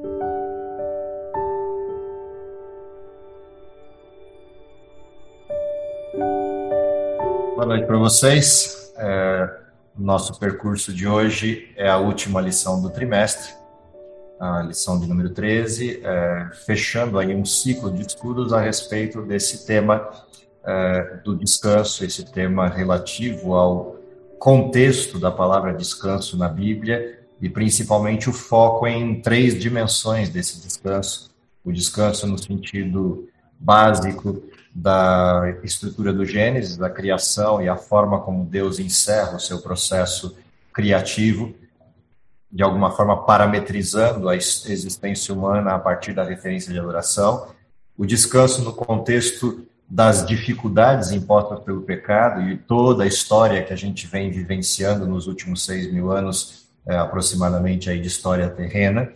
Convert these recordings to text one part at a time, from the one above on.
Boa noite para vocês. É, nosso percurso de hoje é a última lição do trimestre, a lição de número 13, é, fechando aí um ciclo de estudos a respeito desse tema é, do descanso, esse tema relativo ao contexto da palavra descanso na Bíblia e principalmente o foco em três dimensões desse descanso. O descanso no sentido básico da estrutura do Gênesis, da criação e a forma como Deus encerra o seu processo criativo, de alguma forma parametrizando a existência humana a partir da referência de adoração. O descanso no contexto das dificuldades impostas pelo pecado e toda a história que a gente vem vivenciando nos últimos seis mil anos, é, aproximadamente, aí de história terrena,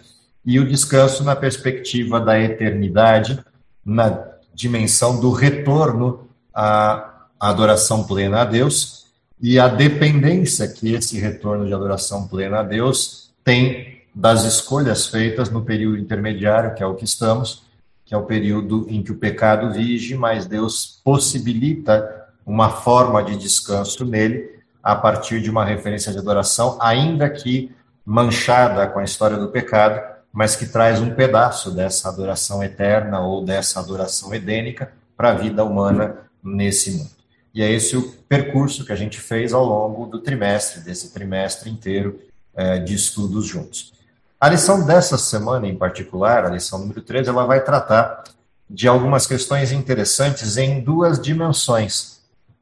e o descanso na perspectiva da eternidade, na dimensão do retorno à adoração plena a Deus e a dependência que esse retorno de adoração plena a Deus tem das escolhas feitas no período intermediário, que é o que estamos, que é o período em que o pecado vige, mas Deus possibilita uma forma de descanso nele a partir de uma referência de adoração, ainda que manchada com a história do pecado, mas que traz um pedaço dessa adoração eterna ou dessa adoração edênica para a vida humana nesse mundo. E é esse o percurso que a gente fez ao longo do trimestre, desse trimestre inteiro é, de estudos juntos. A lição dessa semana em particular, a lição número 13, ela vai tratar de algumas questões interessantes em duas dimensões.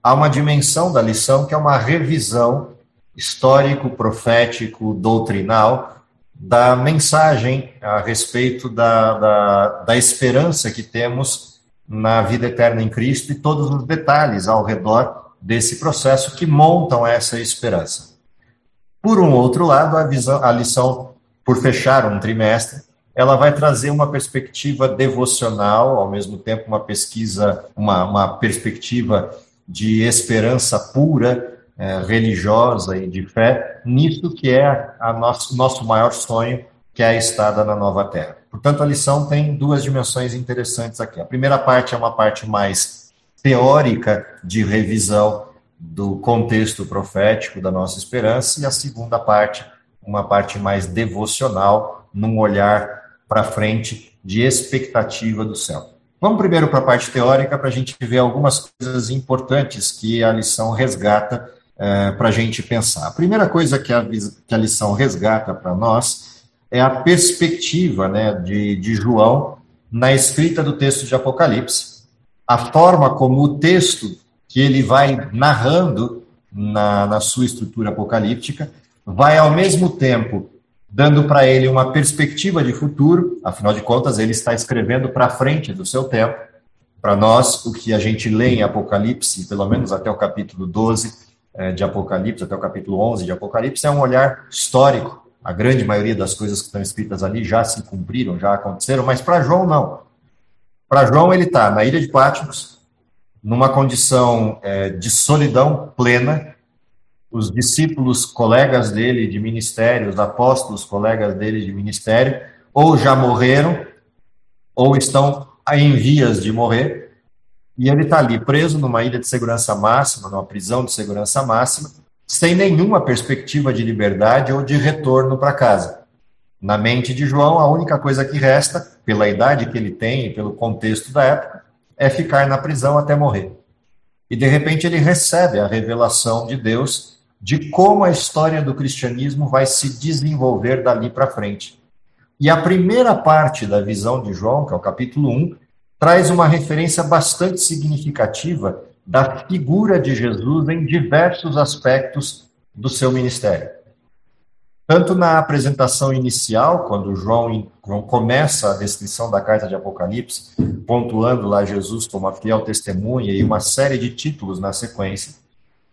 Há uma dimensão da lição que é uma revisão histórico, profético, doutrinal da mensagem a respeito da, da, da esperança que temos na vida eterna em Cristo e todos os detalhes ao redor desse processo que montam essa esperança. Por um outro lado, a, visão, a lição por fechar um trimestre, ela vai trazer uma perspectiva devocional, ao mesmo tempo uma pesquisa, uma, uma perspectiva de esperança pura, é, religiosa e de fé, nisso que é a nosso, nosso maior sonho, que é a estada na nova terra. Portanto, a lição tem duas dimensões interessantes aqui. A primeira parte é uma parte mais teórica de revisão do contexto profético da nossa esperança, e a segunda parte uma parte mais devocional, num olhar para frente de expectativa do céu. Vamos primeiro para a parte teórica, para a gente ver algumas coisas importantes que a lição resgata é, para a gente pensar. A primeira coisa que a, que a lição resgata para nós é a perspectiva né, de, de João na escrita do texto de Apocalipse. A forma como o texto que ele vai narrando na, na sua estrutura apocalíptica vai ao mesmo tempo dando para ele uma perspectiva de futuro, afinal de contas, ele está escrevendo para frente do seu tempo. Para nós, o que a gente lê em Apocalipse, pelo menos até o capítulo 12 eh, de Apocalipse, até o capítulo 11 de Apocalipse, é um olhar histórico. A grande maioria das coisas que estão escritas ali já se cumpriram, já aconteceram, mas para João, não. Para João, ele está na ilha de Patmos, numa condição eh, de solidão plena, os discípulos, colegas dele de ministério, os apóstolos, colegas dele de ministério, ou já morreram, ou estão em vias de morrer, e ele está ali preso numa ilha de segurança máxima, numa prisão de segurança máxima, sem nenhuma perspectiva de liberdade ou de retorno para casa. Na mente de João, a única coisa que resta, pela idade que ele tem e pelo contexto da época, é ficar na prisão até morrer. E de repente ele recebe a revelação de Deus de como a história do cristianismo vai se desenvolver dali para frente. E a primeira parte da visão de João, que é o capítulo 1, traz uma referência bastante significativa da figura de Jesus em diversos aspectos do seu ministério. Tanto na apresentação inicial, quando João, começa a descrição da carta de Apocalipse, pontuando lá Jesus como a fiel testemunha e uma série de títulos na sequência,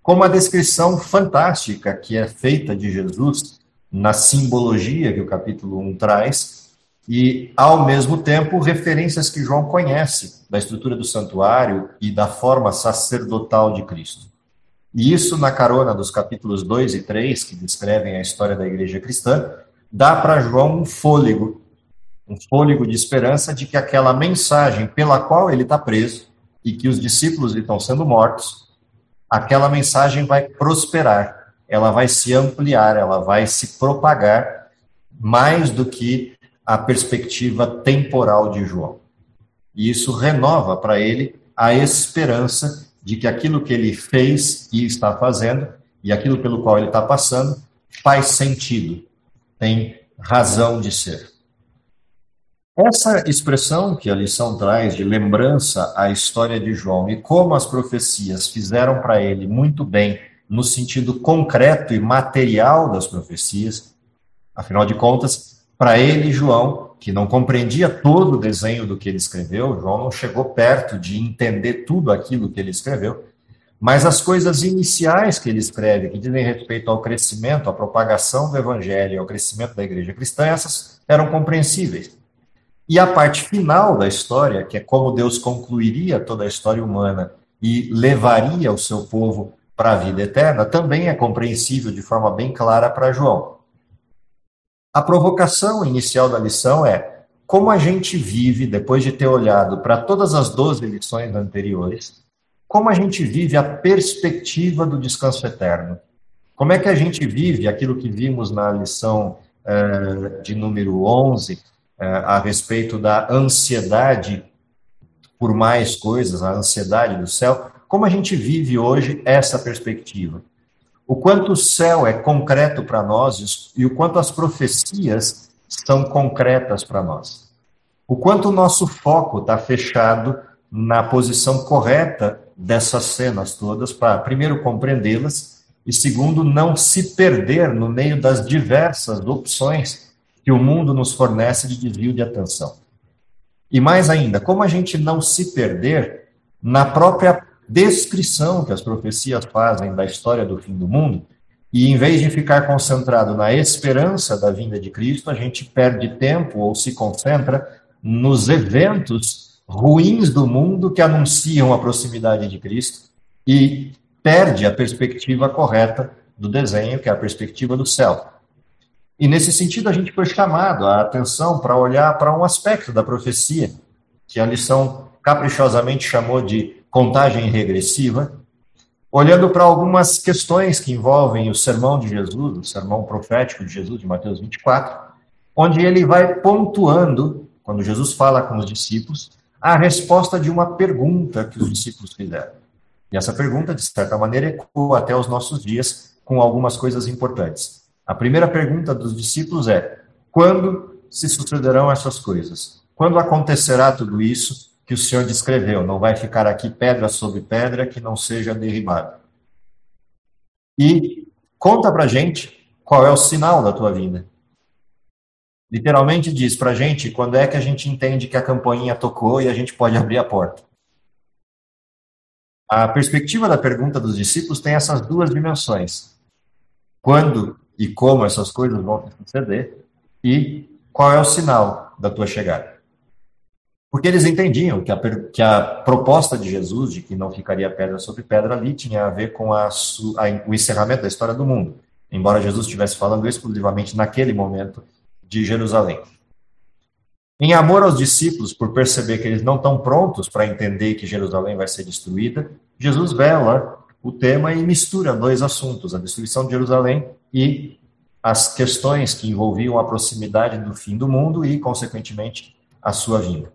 como a descrição fantástica que é feita de Jesus na simbologia que o capítulo 1 traz, e, ao mesmo tempo, referências que João conhece da estrutura do santuário e da forma sacerdotal de Cristo. E isso, na carona dos capítulos 2 e 3, que descrevem a história da igreja cristã, dá para João um fôlego um fôlego de esperança de que aquela mensagem pela qual ele está preso e que os discípulos estão sendo mortos, aquela mensagem vai prosperar, ela vai se ampliar, ela vai se propagar mais do que a perspectiva temporal de João. E isso renova para ele a esperança de que aquilo que ele fez e está fazendo, e aquilo pelo qual ele está passando, faz sentido, tem razão de ser. Essa expressão que a lição traz de lembrança à história de João e como as profecias fizeram para ele muito bem no sentido concreto e material das profecias, afinal de contas, para ele, João, que não compreendia todo o desenho do que ele escreveu, João não chegou perto de entender tudo aquilo que ele escreveu, mas as coisas iniciais que ele escreve, que dizem respeito ao crescimento, à propagação do evangelho, ao crescimento da igreja cristã, essas eram compreensíveis. E a parte final da história, que é como Deus concluiria toda a história humana e levaria o seu povo para a vida eterna, também é compreensível de forma bem clara para João. A provocação inicial da lição é como a gente vive, depois de ter olhado para todas as 12 lições anteriores, como a gente vive a perspectiva do descanso eterno. Como é que a gente vive aquilo que vimos na lição eh, de número 11, eh, a respeito da ansiedade por mais coisas, a ansiedade do céu? Como a gente vive hoje essa perspectiva? o quanto o céu é concreto para nós e o quanto as profecias são concretas para nós. O quanto o nosso foco está fechado na posição correta dessas cenas todas, para, primeiro, compreendê-las e, segundo, não se perder no meio das diversas opções que o mundo nos fornece de desvio de atenção. E mais ainda, como a gente não se perder na própria descrição que as profecias fazem da história do fim do mundo, e em vez de ficar concentrado na esperança da vinda de Cristo, a gente perde tempo ou se concentra nos eventos ruins do mundo que anunciam a proximidade de Cristo e perde a perspectiva correta do desenho, que é a perspectiva do céu. E nesse sentido, a gente foi chamado a atenção para olhar para um aspecto da profecia, que a lição caprichosamente chamou de contagem regressiva, olhando para algumas questões que envolvem o sermão de Jesus, o sermão profético de Jesus, de Mateus 24, onde ele vai pontuando, quando Jesus fala com os discípulos, a resposta de uma pergunta que os discípulos fizeram. E essa pergunta, de certa maneira, ecoa até os nossos dias com algumas coisas importantes. A primeira pergunta dos discípulos é: quando se sucederão essas coisas? Quando acontecerá tudo isso? que o Senhor descreveu. Não vai ficar aqui pedra sobre pedra que não seja derribada. E conta pra gente qual é o sinal da tua vinda. Literalmente diz pra gente quando é que a gente entende que a campainha tocou e a gente pode abrir a porta. A perspectiva da pergunta dos discípulos tem essas duas dimensões. Quando e como essas coisas vão suceder e qual é o sinal da tua chegada. Porque eles entendiam que a, que a proposta de Jesus, de que não ficaria pedra sobre pedra ali, tinha a ver com a, a, o encerramento da história do mundo, embora Jesus estivesse falando exclusivamente naquele momento de Jerusalém. Em amor aos discípulos, por perceber que eles não estão prontos para entender que Jerusalém vai ser destruída, Jesus vela o tema e mistura dois assuntos, a destruição de Jerusalém e as questões que envolviam a proximidade do fim do mundo e, consequentemente, a sua vinda.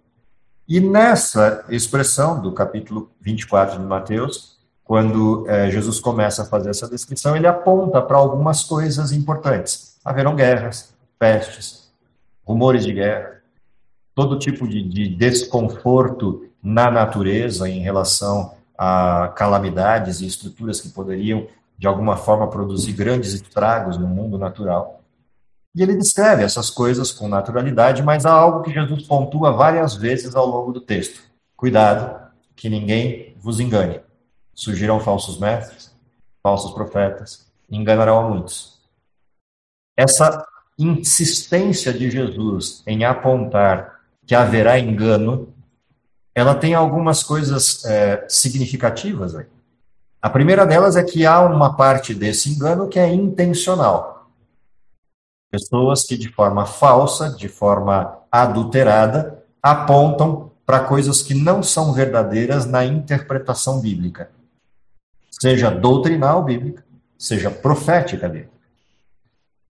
E nessa expressão do capítulo 24 de Mateus, quando é, Jesus começa a fazer essa descrição, ele aponta para algumas coisas importantes. Haverão guerras, pestes, rumores de guerra, todo tipo de, de desconforto na natureza em relação a calamidades e estruturas que poderiam, de alguma forma, produzir grandes estragos no mundo natural. E ele descreve essas coisas com naturalidade, mas há algo que Jesus pontua várias vezes ao longo do texto. Cuidado, que ninguém vos engane. Surgirão falsos mestres, falsos profetas, enganarão a muitos. Essa insistência de Jesus em apontar que haverá engano, ela tem algumas coisas é, significativas. Aí. A primeira delas é que há uma parte desse engano que é intencional. Pessoas que, de forma falsa, de forma adulterada apontam para coisas que não são verdadeiras na interpretação bíblica, seja doutrinal bíblica, seja profética bíblica.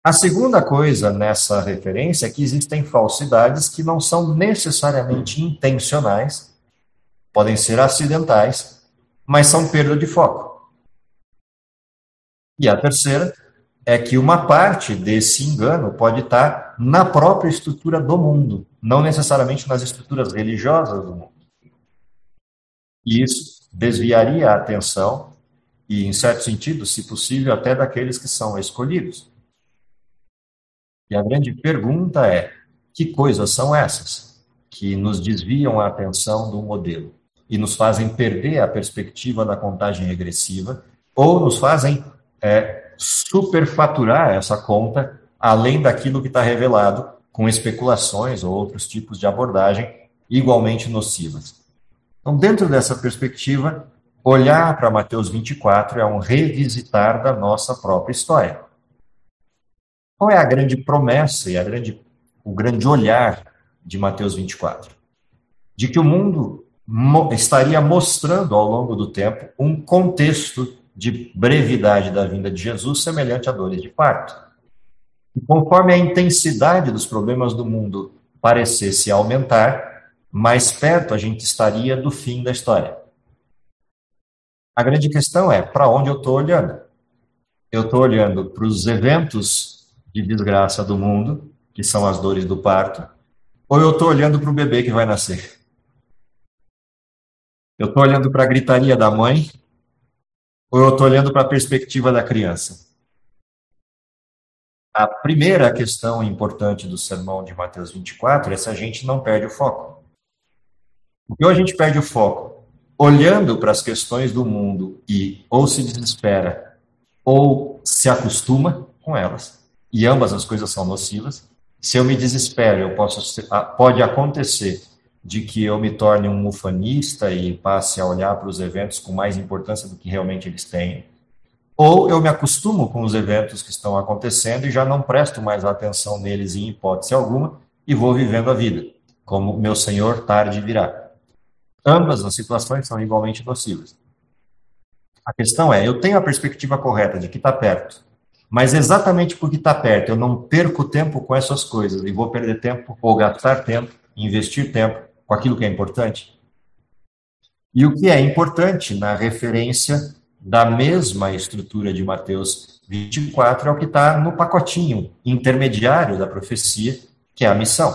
A segunda coisa nessa referência é que existem falsidades que não são necessariamente intencionais, podem ser acidentais, mas são perda de foco. E a terceira é que uma parte desse engano pode estar na própria estrutura do mundo, não necessariamente nas estruturas religiosas do mundo. E isso desviaria a atenção e, em certo sentido, se possível, até daqueles que são escolhidos. E a grande pergunta é: que coisas são essas que nos desviam a atenção do modelo e nos fazem perder a perspectiva da contagem regressiva ou nos fazem é, superfaturar essa conta além daquilo que está revelado com especulações ou outros tipos de abordagem igualmente nocivas. Então, dentro dessa perspectiva, olhar para Mateus 24 é um revisitar da nossa própria história. Qual é a grande promessa e a grande, o grande olhar de Mateus 24? De que o mundo estaria mostrando ao longo do tempo um contexto de brevidade da vinda de Jesus semelhante a dores de parto. E conforme a intensidade dos problemas do mundo parecesse aumentar, mais perto a gente estaria do fim da história. A grande questão é: para onde eu estou olhando? Eu estou olhando para os eventos de desgraça do mundo, que são as dores do parto, ou eu estou olhando para o bebê que vai nascer? Eu estou olhando para a gritaria da mãe ou eu estou olhando para a perspectiva da criança? A primeira questão importante do sermão de Mateus 24 é se a gente não perde o foco. Porque ou a gente perde o foco olhando para as questões do mundo e ou se desespera ou se acostuma com elas, e ambas as coisas são nocivas. Se eu me desespero, eu posso pode acontecer de que eu me torne um ufanista e passe a olhar para os eventos com mais importância do que realmente eles têm. Ou eu me acostumo com os eventos que estão acontecendo e já não presto mais atenção neles em hipótese alguma e vou vivendo a vida, como meu Senhor tarde virá. Ambas as situações são igualmente nocivas. A questão é, eu tenho a perspectiva correta de que está perto, mas exatamente porque está perto, eu não perco tempo com essas coisas e vou perder tempo ou gastar tempo, investir tempo com aquilo que é importante. E o que é importante na referência da mesma estrutura de Mateus 24 é o que está no pacotinho intermediário da profecia, que é a missão.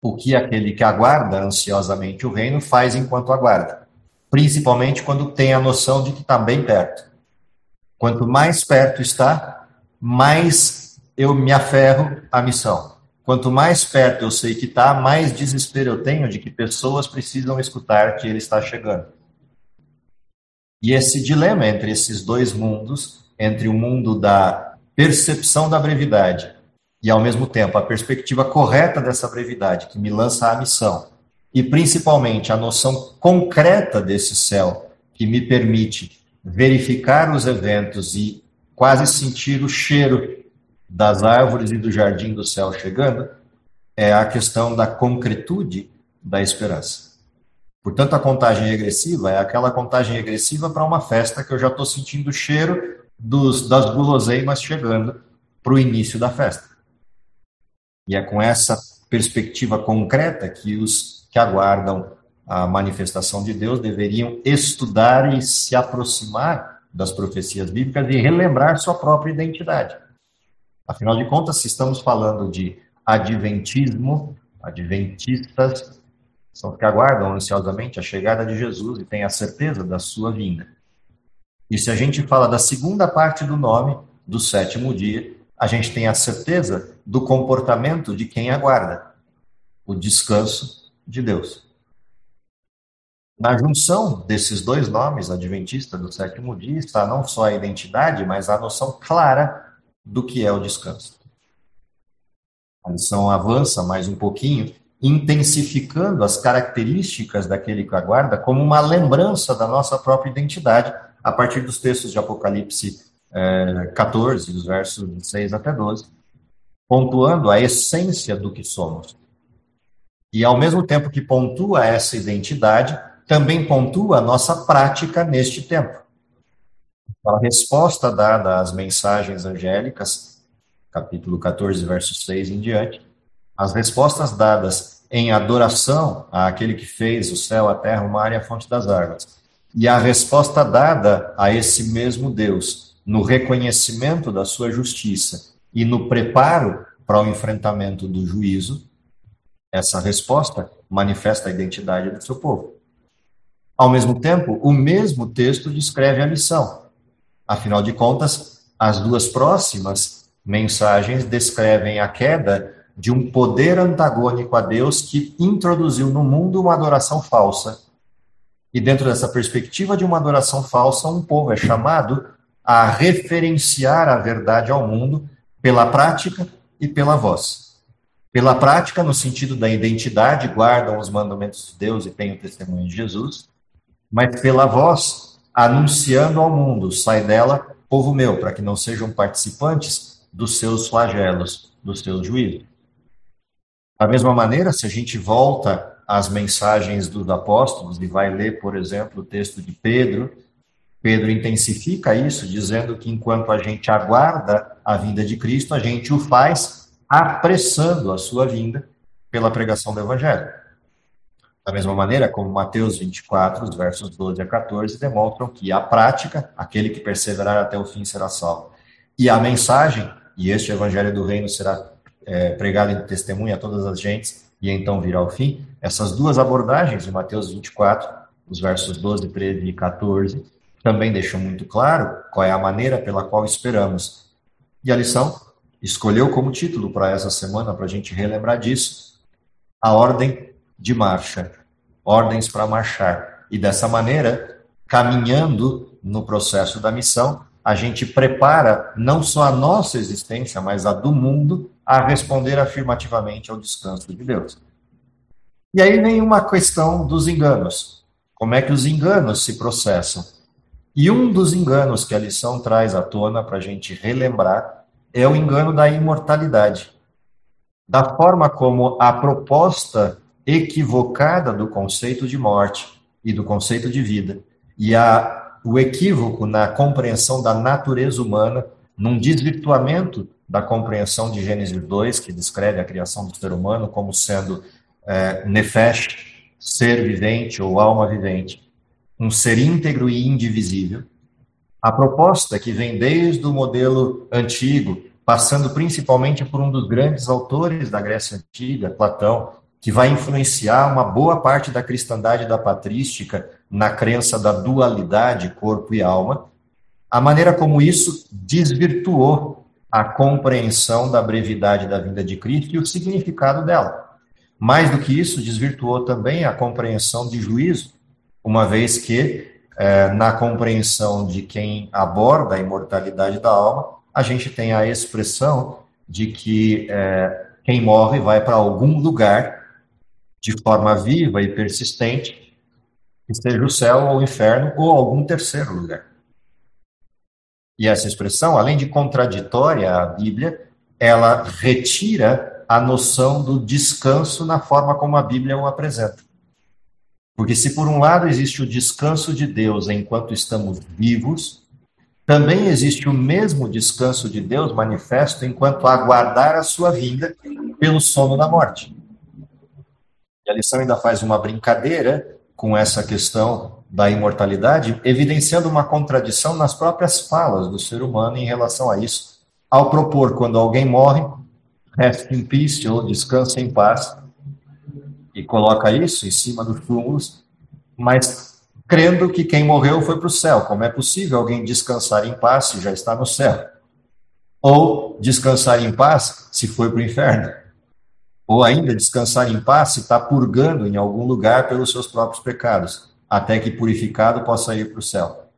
O que aquele que aguarda ansiosamente o reino faz enquanto aguarda, principalmente quando tem a noção de que está bem perto. Quanto mais perto está, mais eu me aferro à missão. Quanto mais perto eu sei que está, mais desespero eu tenho de que pessoas precisam escutar que ele está chegando. E esse dilema entre esses dois mundos, entre o mundo da percepção da brevidade e, ao mesmo tempo, a perspectiva correta dessa brevidade, que me lança à missão, e principalmente a noção concreta desse céu, que me permite verificar os eventos e quase sentir o cheiro das árvores e do jardim do céu chegando é a questão da concretude da esperança. Portanto, a contagem regressiva é aquela contagem regressiva para uma festa que eu já estou sentindo o cheiro dos, das guloseimas chegando para o início da festa. E é com essa perspectiva concreta que os que aguardam a manifestação de Deus deveriam estudar e se aproximar das profecias bíblicas e relembrar sua própria identidade. Afinal de contas, se estamos falando de adventismo, adventistas são os que aguardam ansiosamente a chegada de Jesus e têm a certeza da sua vinda. E se a gente fala da segunda parte do nome, do sétimo dia, a gente tem a certeza do comportamento de quem aguarda, o descanso de Deus. Na junção desses dois nomes, adventista do sétimo dia, está não só a identidade, mas a noção clara do que é o descanso. A lição avança mais um pouquinho, intensificando as características daquele que aguarda como uma lembrança da nossa própria identidade, a partir dos textos de Apocalipse é, 14, dos versos 6 até 12, pontuando a essência do que somos. E ao mesmo tempo que pontua essa identidade, também pontua a nossa prática neste tempo. A resposta dada às mensagens angélicas, capítulo 14, verso 6 em diante, as respostas dadas em adoração àquele que fez o céu, a terra, o mar e a fonte das águas, e a resposta dada a esse mesmo Deus no reconhecimento da sua justiça e no preparo para o enfrentamento do juízo, essa resposta manifesta a identidade do seu povo. Ao mesmo tempo, o mesmo texto descreve a missão. Afinal de contas, as duas próximas mensagens descrevem a queda de um poder antagônico a Deus que introduziu no mundo uma adoração falsa. E dentro dessa perspectiva de uma adoração falsa, um povo é chamado a referenciar a verdade ao mundo pela prática e pela voz. Pela prática, no sentido da identidade, guardam os mandamentos de Deus e têm o testemunho de Jesus, mas pela voz, anunciando ao mundo: sai dela, povo meu, para que não sejam participantes dos seus flagelos, dos seus juízos. Da mesma maneira, se a gente volta às mensagens dos apóstolos e vai ler, por exemplo, o texto de Pedro, Pedro intensifica isso, dizendo que enquanto a gente aguarda a vinda de Cristo, a gente o faz apressando a sua vinda pela pregação do Evangelho. Da mesma maneira como Mateus 24, os versos 12 a 14, demonstram que a prática, aquele que perseverar até o fim será salvo. E a mensagem, e este Evangelho do Reino será é, pregado em testemunho a todas as gentes, e então virá o fim. Essas duas abordagens, de Mateus 24, os versos 12, 13 e 14, também deixam muito claro qual é a maneira pela qual esperamos. E a lição escolheu como título para essa semana, para a gente relembrar disso, a ordem de marcha, ordens para marchar. E dessa maneira, caminhando no processo da missão, a gente prepara não só a nossa existência, mas a do mundo a responder afirmativamente ao descanso de Deus. E aí vem uma questão dos enganos. Como é que os enganos se processam? E um dos enganos que a lição traz à tona para a gente relembrar é o engano da imortalidade. Da forma como a proposta equivocada do conceito de morte e do conceito de vida e a, o equívoco na compreensão da natureza humana, num desvirtuamento da compreensão de Gênesis 2, que descreve a criação do ser humano como sendo é, nefesh, ser vivente ou alma vivente, um ser íntegro e indivisível. A proposta que vem desde o modelo antigo, passando principalmente por um dos grandes autores da Grécia Antiga, Platão, que vai influenciar uma boa parte da cristandade da patrística na crença da dualidade corpo e alma, a maneira como isso desvirtuou a compreensão da brevidade da vinda de Cristo e o significado dela. Mais do que isso, desvirtuou também a compreensão de juízo, uma vez que, é, na compreensão de quem aborda a imortalidade da alma, a gente tem a expressão de que é, quem morre vai para algum lugar de forma viva e persistente, que seja o céu ou o inferno ou algum terceiro lugar. E essa expressão, além de contraditória à Bíblia, ela retira a noção do descanso na forma como a Bíblia o apresenta. Porque se por um lado existe o descanso de Deus enquanto estamos vivos, também existe o mesmo descanso de Deus manifesto enquanto aguardar a sua vinda pelo sono da morte. E a lição ainda faz uma brincadeira com essa questão da imortalidade, evidenciando uma contradição nas próprias falas do ser humano em relação a isso, ao propor quando alguém morre, rest in peace ou descansa em paz, e coloca isso em cima dos túmulos, mas crendo que quem morreu foi para o céu. Como é possível alguém descansar em paz se já está no céu? Ou descansar em paz se foi para o inferno? Ou ainda descansar em paz se está purgando em algum lugar pelos seus próprios pecados? até que purificado possa ir para o céu.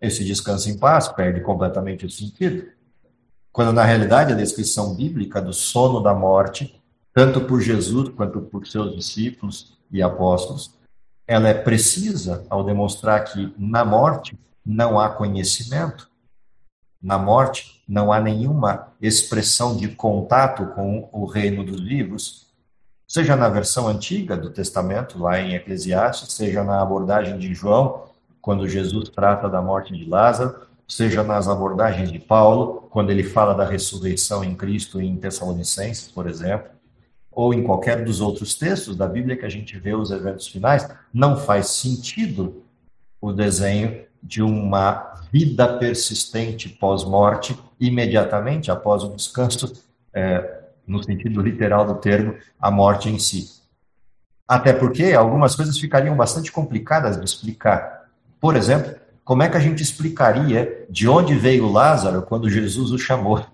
Esse descanso em paz perde completamente o sentido. Quando na realidade a descrição bíblica do sono da morte, tanto por Jesus quanto por seus discípulos e apóstolos, ela é precisa ao demonstrar que na morte não há conhecimento. Na morte não há nenhuma expressão de contato com o reino dos vivos, seja na versão antiga do Testamento, lá em Eclesiastes, seja na abordagem de João, quando Jesus trata da morte de Lázaro, seja nas abordagens de Paulo, quando ele fala da ressurreição em Cristo em Tessalonicenses, por exemplo, ou em qualquer dos outros textos da Bíblia que a gente vê os eventos finais, não faz sentido o desenho de uma vida persistente pós-morte, imediatamente após o descanso, é, no sentido literal do termo, a morte em si. Até porque algumas coisas ficariam bastante complicadas de explicar. Por exemplo, como é que a gente explicaria de onde veio Lázaro quando Jesus o chamou?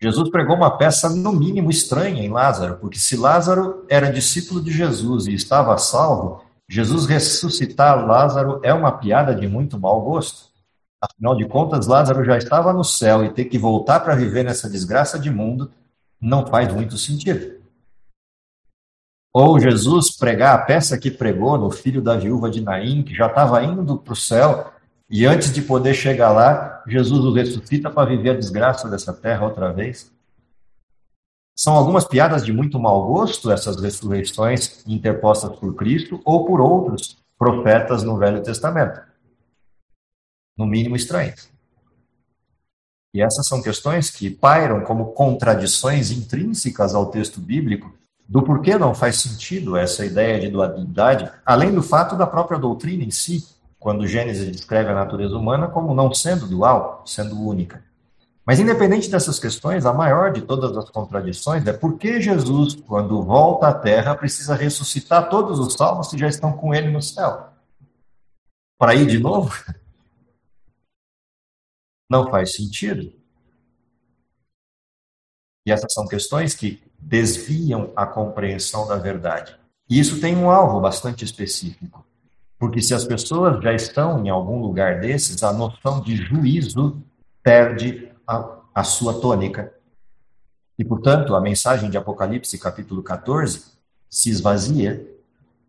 Jesus pregou uma peça, no mínimo, estranha em Lázaro, porque se Lázaro era discípulo de Jesus e estava salvo, Jesus ressuscitar Lázaro é uma piada de muito mau gosto. Afinal de contas, Lázaro já estava no céu e ter que voltar para viver nessa desgraça de mundo não faz muito sentido. Ou Jesus pregar a peça que pregou no filho da viúva de Naim, que já estava indo para o céu, e antes de poder chegar lá, Jesus o ressuscita para viver a desgraça dessa terra outra vez. São algumas piadas de muito mau gosto, essas ressurreições interpostas por Cristo ou por outros profetas no Velho Testamento. No mínimo estranhas. E essas são questões que pairam como contradições intrínsecas ao texto bíblico do porquê não faz sentido essa ideia de dualidade, além do fato da própria doutrina em si, quando Gênesis descreve a natureza humana como não sendo dual, sendo única. Mas, independente dessas questões, a maior de todas as contradições é por que Jesus, quando volta à Terra, precisa ressuscitar todos os salvos que já estão com ele no céu? Para ir de novo? Não faz sentido. E essas são questões que desviam a compreensão da verdade. E isso tem um alvo bastante específico. Porque se as pessoas já estão em algum lugar desses, a noção de juízo perde a, a sua tônica. E, portanto, a mensagem de Apocalipse, capítulo 14, se esvazia,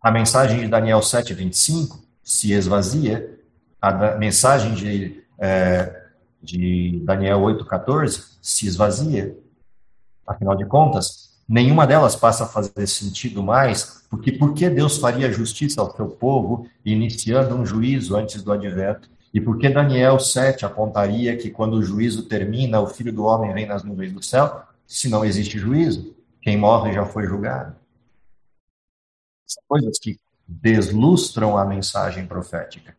a mensagem de Daniel 7, 25 se esvazia, a mensagem de, é, de Daniel 8, 14 se esvazia. Afinal de contas, nenhuma delas passa a fazer sentido mais, porque por que Deus faria justiça ao seu povo, iniciando um juízo antes do advento? E por que Daniel 7 apontaria que quando o juízo termina, o filho do homem vem nas nuvens do céu? Se não existe juízo, quem morre já foi julgado. São coisas que deslustram a mensagem profética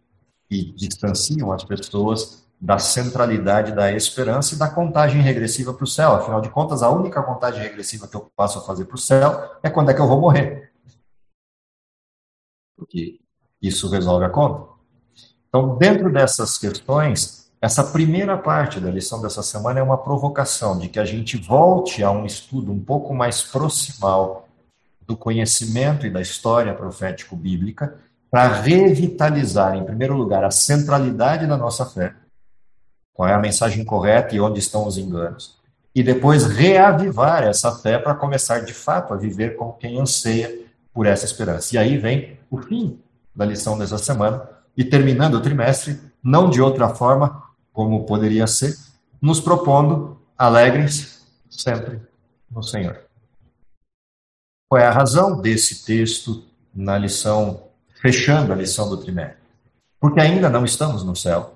e distanciam as pessoas da centralidade da esperança e da contagem regressiva para o céu. Afinal de contas, a única contagem regressiva que eu passo a fazer para o céu é quando é que eu vou morrer. Porque isso resolve a conta. Então, dentro dessas questões, essa primeira parte da lição dessa semana é uma provocação de que a gente volte a um estudo um pouco mais proximal do conhecimento e da história profético-bíblica para revitalizar, em primeiro lugar, a centralidade da nossa fé, qual é a mensagem correta e onde estão os enganos, e depois reavivar essa fé para começar de fato a viver como quem anseia por essa esperança. E aí vem o fim da lição dessa semana, e terminando o trimestre, não de outra forma, como poderia ser, nos propondo alegres sempre no Senhor. Qual é a razão desse texto na lição, fechando a lição do trimestre? Porque ainda não estamos no céu,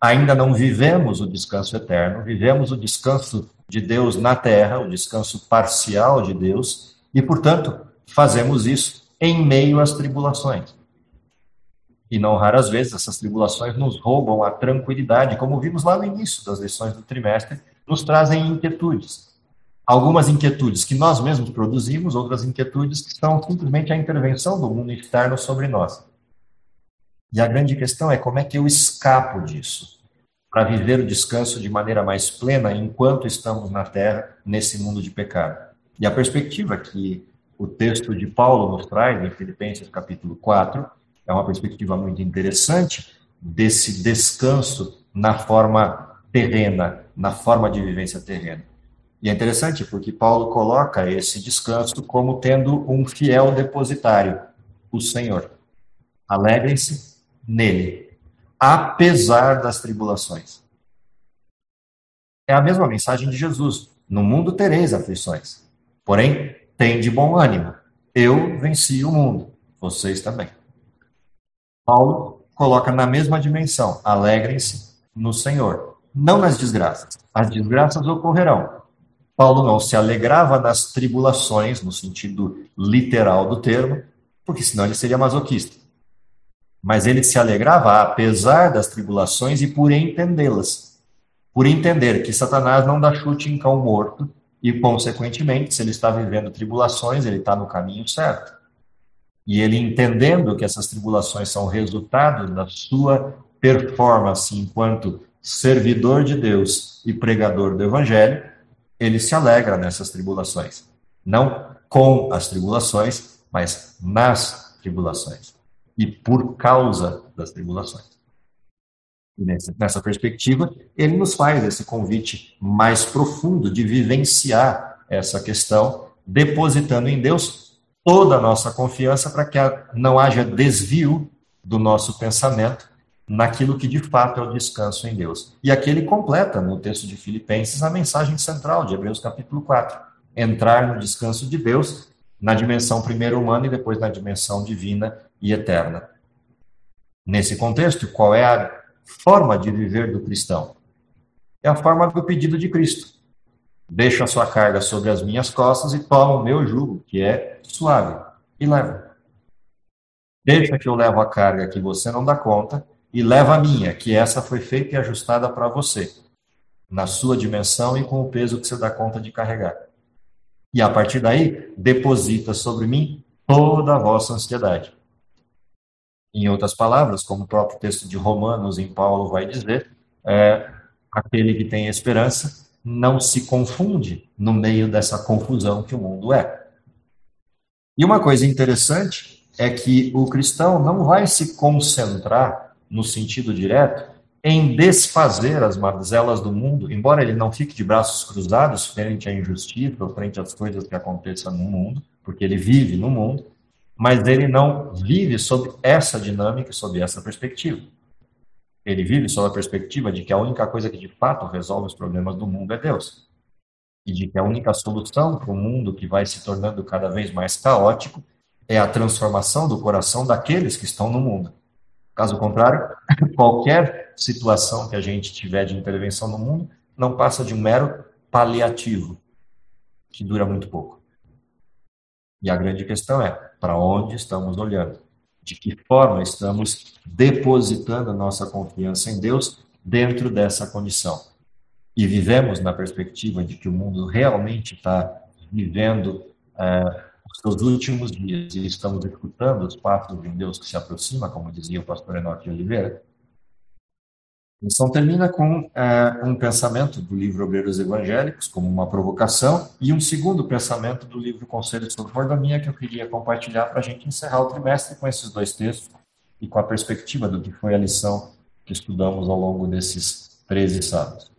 ainda não vivemos o descanso eterno, vivemos o descanso de Deus na terra, o descanso parcial de Deus, e, portanto, fazemos isso em meio às tribulações. E não raras vezes essas tribulações nos roubam a tranquilidade, como vimos lá no início das lições do trimestre, nos trazem inquietudes. Algumas inquietudes que nós mesmos produzimos, outras inquietudes que são simplesmente a intervenção do mundo externo sobre nós. E a grande questão é como é que eu escapo disso para viver o descanso de maneira mais plena enquanto estamos na Terra, nesse mundo de pecado. E a perspectiva que o texto de Paulo nos traz, em Filipenses capítulo 4, é uma perspectiva muito interessante desse descanso na forma terrena, na forma de vivência terrena. E é interessante porque Paulo coloca esse descanso como tendo um fiel depositário, o Senhor. Alegrem-se nele, apesar das tribulações. É a mesma mensagem de Jesus. No mundo tereis aflições. Porém, tem de bom ânimo. Eu venci o mundo. Vocês também. Paulo coloca na mesma dimensão. Alegrem-se no Senhor. Não nas desgraças. As desgraças ocorrerão. Paulo não se alegrava nas tribulações, no sentido literal do termo, porque senão ele seria masoquista. Mas ele se alegrava apesar das tribulações e por entendê-las. Por entender que Satanás não dá chute em cão morto e, consequentemente, se ele está vivendo tribulações, ele está no caminho certo. E ele entendendo que essas tribulações são resultado da sua performance enquanto servidor de Deus e pregador do Evangelho, ele se alegra nessas tribulações. Não com as tribulações, mas nas tribulações. E por causa das tribulações. E nessa perspectiva, ele nos faz esse convite mais profundo de vivenciar essa questão, depositando em Deus toda a nossa confiança para que não haja desvio do nosso pensamento naquilo que de fato é o descanso em Deus. E aqui ele completa no texto de Filipenses a mensagem central de Hebreus capítulo 4. Entrar no descanso de Deus na dimensão primeiro humana e depois na dimensão divina e eterna. Nesse contexto, qual é a forma de viver do cristão? É a forma do pedido de Cristo. Deixa a sua carga sobre as minhas costas e toma o meu jugo, que é suave, e leva. Deixa que eu levo a carga que você não dá conta e leva a minha, que essa foi feita e ajustada para você, na sua dimensão e com o peso que você dá conta de carregar. E a partir daí, deposita sobre mim toda a vossa ansiedade. Em outras palavras, como o próprio texto de Romanos em Paulo vai dizer, é, aquele que tem esperança não se confunde no meio dessa confusão que o mundo é. E uma coisa interessante é que o cristão não vai se concentrar no sentido direto, em desfazer as mazelas do mundo, embora ele não fique de braços cruzados frente à injustiça ou frente às coisas que aconteçam no mundo, porque ele vive no mundo, mas ele não vive sob essa dinâmica, sob essa perspectiva. Ele vive sob a perspectiva de que a única coisa que de fato resolve os problemas do mundo é Deus. E de que a única solução para o mundo que vai se tornando cada vez mais caótico é a transformação do coração daqueles que estão no mundo. Caso contrário, qualquer situação que a gente tiver de intervenção no mundo não passa de um mero paliativo, que dura muito pouco. E a grande questão é: para onde estamos olhando? De que forma estamos depositando a nossa confiança em Deus dentro dessa condição? E vivemos na perspectiva de que o mundo realmente está vivendo é, os seus últimos dias e estamos escutando os passos de um Deus que se aproxima, como dizia o pastor Enoque de Oliveira. A lição termina com é, um pensamento do livro Obreiros Evangélicos, como uma provocação, e um segundo pensamento do livro Conselhos sobre Mordomia, que eu queria compartilhar para a gente encerrar o trimestre com esses dois textos e com a perspectiva do que foi a lição que estudamos ao longo desses 13 sábados.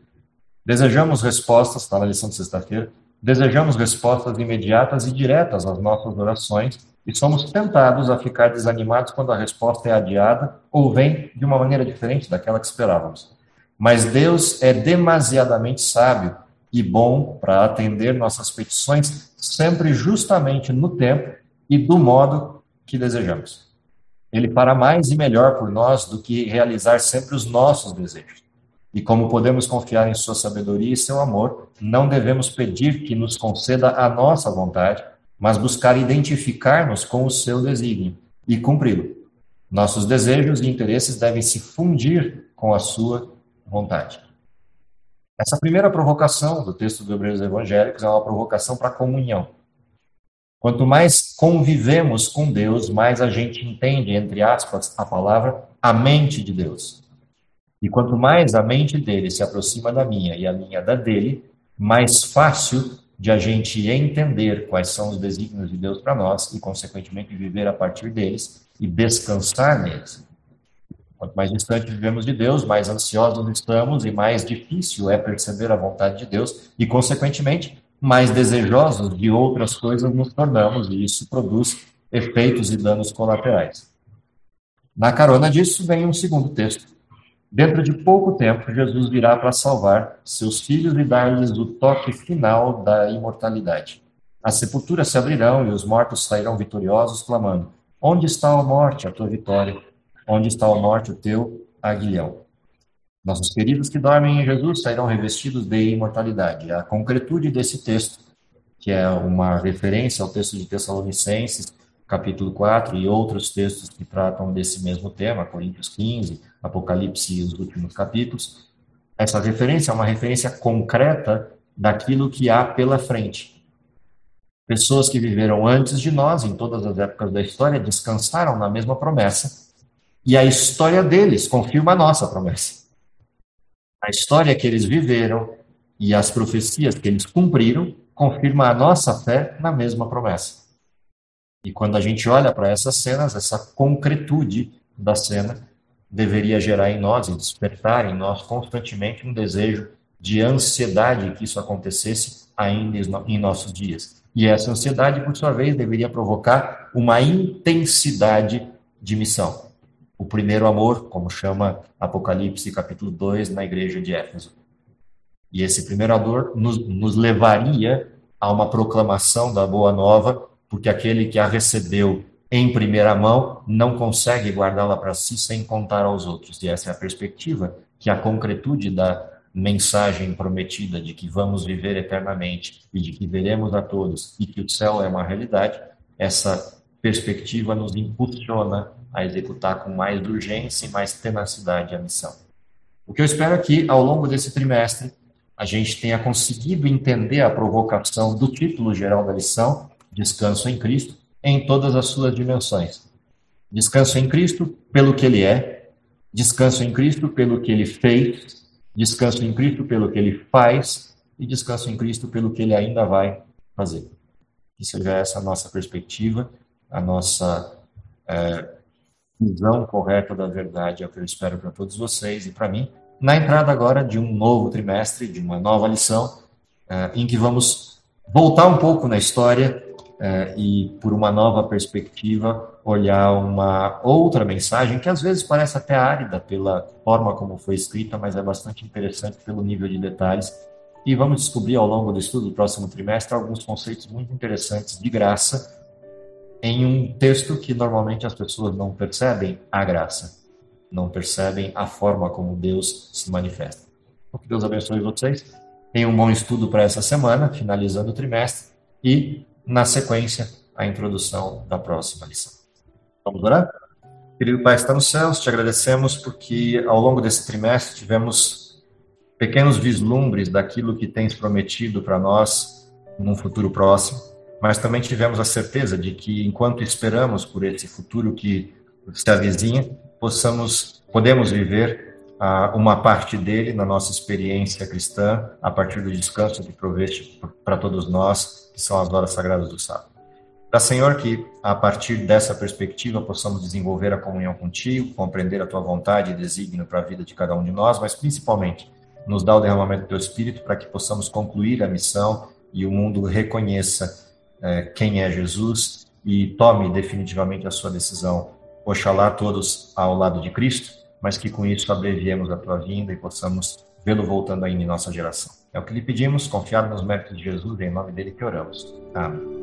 Desejamos respostas, está na lição de sexta-feira, Desejamos respostas imediatas e diretas às nossas orações e somos tentados a ficar desanimados quando a resposta é adiada ou vem de uma maneira diferente daquela que esperávamos. Mas Deus é demasiadamente sábio e bom para atender nossas petições sempre justamente no tempo e do modo que desejamos. Ele fará mais e melhor por nós do que realizar sempre os nossos desejos. E como podemos confiar em sua sabedoria e seu amor, não devemos pedir que nos conceda a nossa vontade, mas buscar identificar-nos com o seu desígnio e cumpri-lo. Nossos desejos e interesses devem se fundir com a sua vontade. Essa primeira provocação do texto do Hebreus Evangélicos é uma provocação para a comunhão. Quanto mais convivemos com Deus, mais a gente entende, entre aspas, a palavra a mente de Deus. E quanto mais a mente dele se aproxima da minha e a minha da dele, mais fácil de a gente entender quais são os desígnios de Deus para nós e, consequentemente, viver a partir deles e descansar neles. Quanto mais distante vivemos de Deus, mais ansiosos estamos e mais difícil é perceber a vontade de Deus e, consequentemente, mais desejosos de outras coisas nos tornamos e isso produz efeitos e danos colaterais. Na carona disso vem um segundo texto, Dentro de pouco tempo, Jesus virá para salvar seus filhos e dar-lhes o toque final da imortalidade. As sepulturas se abrirão e os mortos sairão vitoriosos, clamando: Onde está a morte, a tua vitória? Onde está a morte, o teu aguilhão? Nossos queridos que dormem em Jesus sairão revestidos de imortalidade. A concretude desse texto, que é uma referência ao texto de Tessalonicenses, capítulo 4, e outros textos que tratam desse mesmo tema, Coríntios 15, Apocalipse e os últimos capítulos, essa referência é uma referência concreta daquilo que há pela frente. Pessoas que viveram antes de nós, em todas as épocas da história, descansaram na mesma promessa, e a história deles confirma a nossa promessa. A história que eles viveram e as profecias que eles cumpriram confirma a nossa fé na mesma promessa. E quando a gente olha para essas cenas, essa concretude da cena deveria gerar em nós e despertar em nós constantemente um desejo de ansiedade que isso acontecesse ainda em nossos dias. E essa ansiedade, por sua vez, deveria provocar uma intensidade de missão o primeiro amor, como chama Apocalipse capítulo 2 na igreja de Éfeso. E esse primeiro amor nos, nos levaria a uma proclamação da boa nova, porque aquele que a recebeu em primeira mão não consegue guardá-la para si sem contar aos outros. E essa é a perspectiva que a concretude da mensagem prometida de que vamos viver eternamente e de que veremos a todos e que o céu é uma realidade, essa perspectiva nos impulsiona a executar com mais urgência e mais tenacidade a missão. O que eu espero é que, ao longo desse trimestre, a gente tenha conseguido entender a provocação do título geral da lição, Descanso em Cristo, em todas as suas dimensões. Descanso em Cristo pelo que Ele é, descanso em Cristo pelo que Ele fez, descanso em Cristo pelo que Ele faz e descanso em Cristo pelo que Ele ainda vai fazer. Que seja essa a nossa perspectiva, a nossa é, visão correta da verdade, é o que eu espero para todos vocês e para mim, na entrada agora de um novo trimestre, de uma nova lição, uh, em que vamos voltar um pouco na história uh, e, por uma nova perspectiva, olhar uma outra mensagem que às vezes parece até árida pela forma como foi escrita, mas é bastante interessante pelo nível de detalhes. E vamos descobrir ao longo do estudo do próximo trimestre alguns conceitos muito interessantes de graça em um texto que normalmente as pessoas não percebem a graça, não percebem a forma como Deus se manifesta. Que Deus abençoe vocês. Tenham um bom estudo para essa semana, finalizando o trimestre, e, na sequência, a introdução da próxima lição. Vamos orar? Querido Pai, está nos céus, te agradecemos porque ao longo desse trimestre tivemos pequenos vislumbres daquilo que tens prometido para nós num futuro próximo mas também tivemos a certeza de que enquanto esperamos por esse futuro que se avizinha, possamos podemos viver uma parte dele na nossa experiência cristã a partir do descanso que proveste para todos nós, que são as horas sagradas do sábado. Para Senhor que a partir dessa perspectiva possamos desenvolver a comunhão contigo, compreender a tua vontade e desígnio para a vida de cada um de nós, mas principalmente nos dá o derramamento do teu espírito para que possamos concluir a missão e o mundo reconheça é, quem é Jesus e tome definitivamente a sua decisão. Oxalá todos ao lado de Cristo, mas que com isso abreviemos a tua vinda e possamos vê-lo voltando ainda em nossa geração. É o que lhe pedimos, confiado nos méritos de Jesus, em nome dele que oramos. Amém.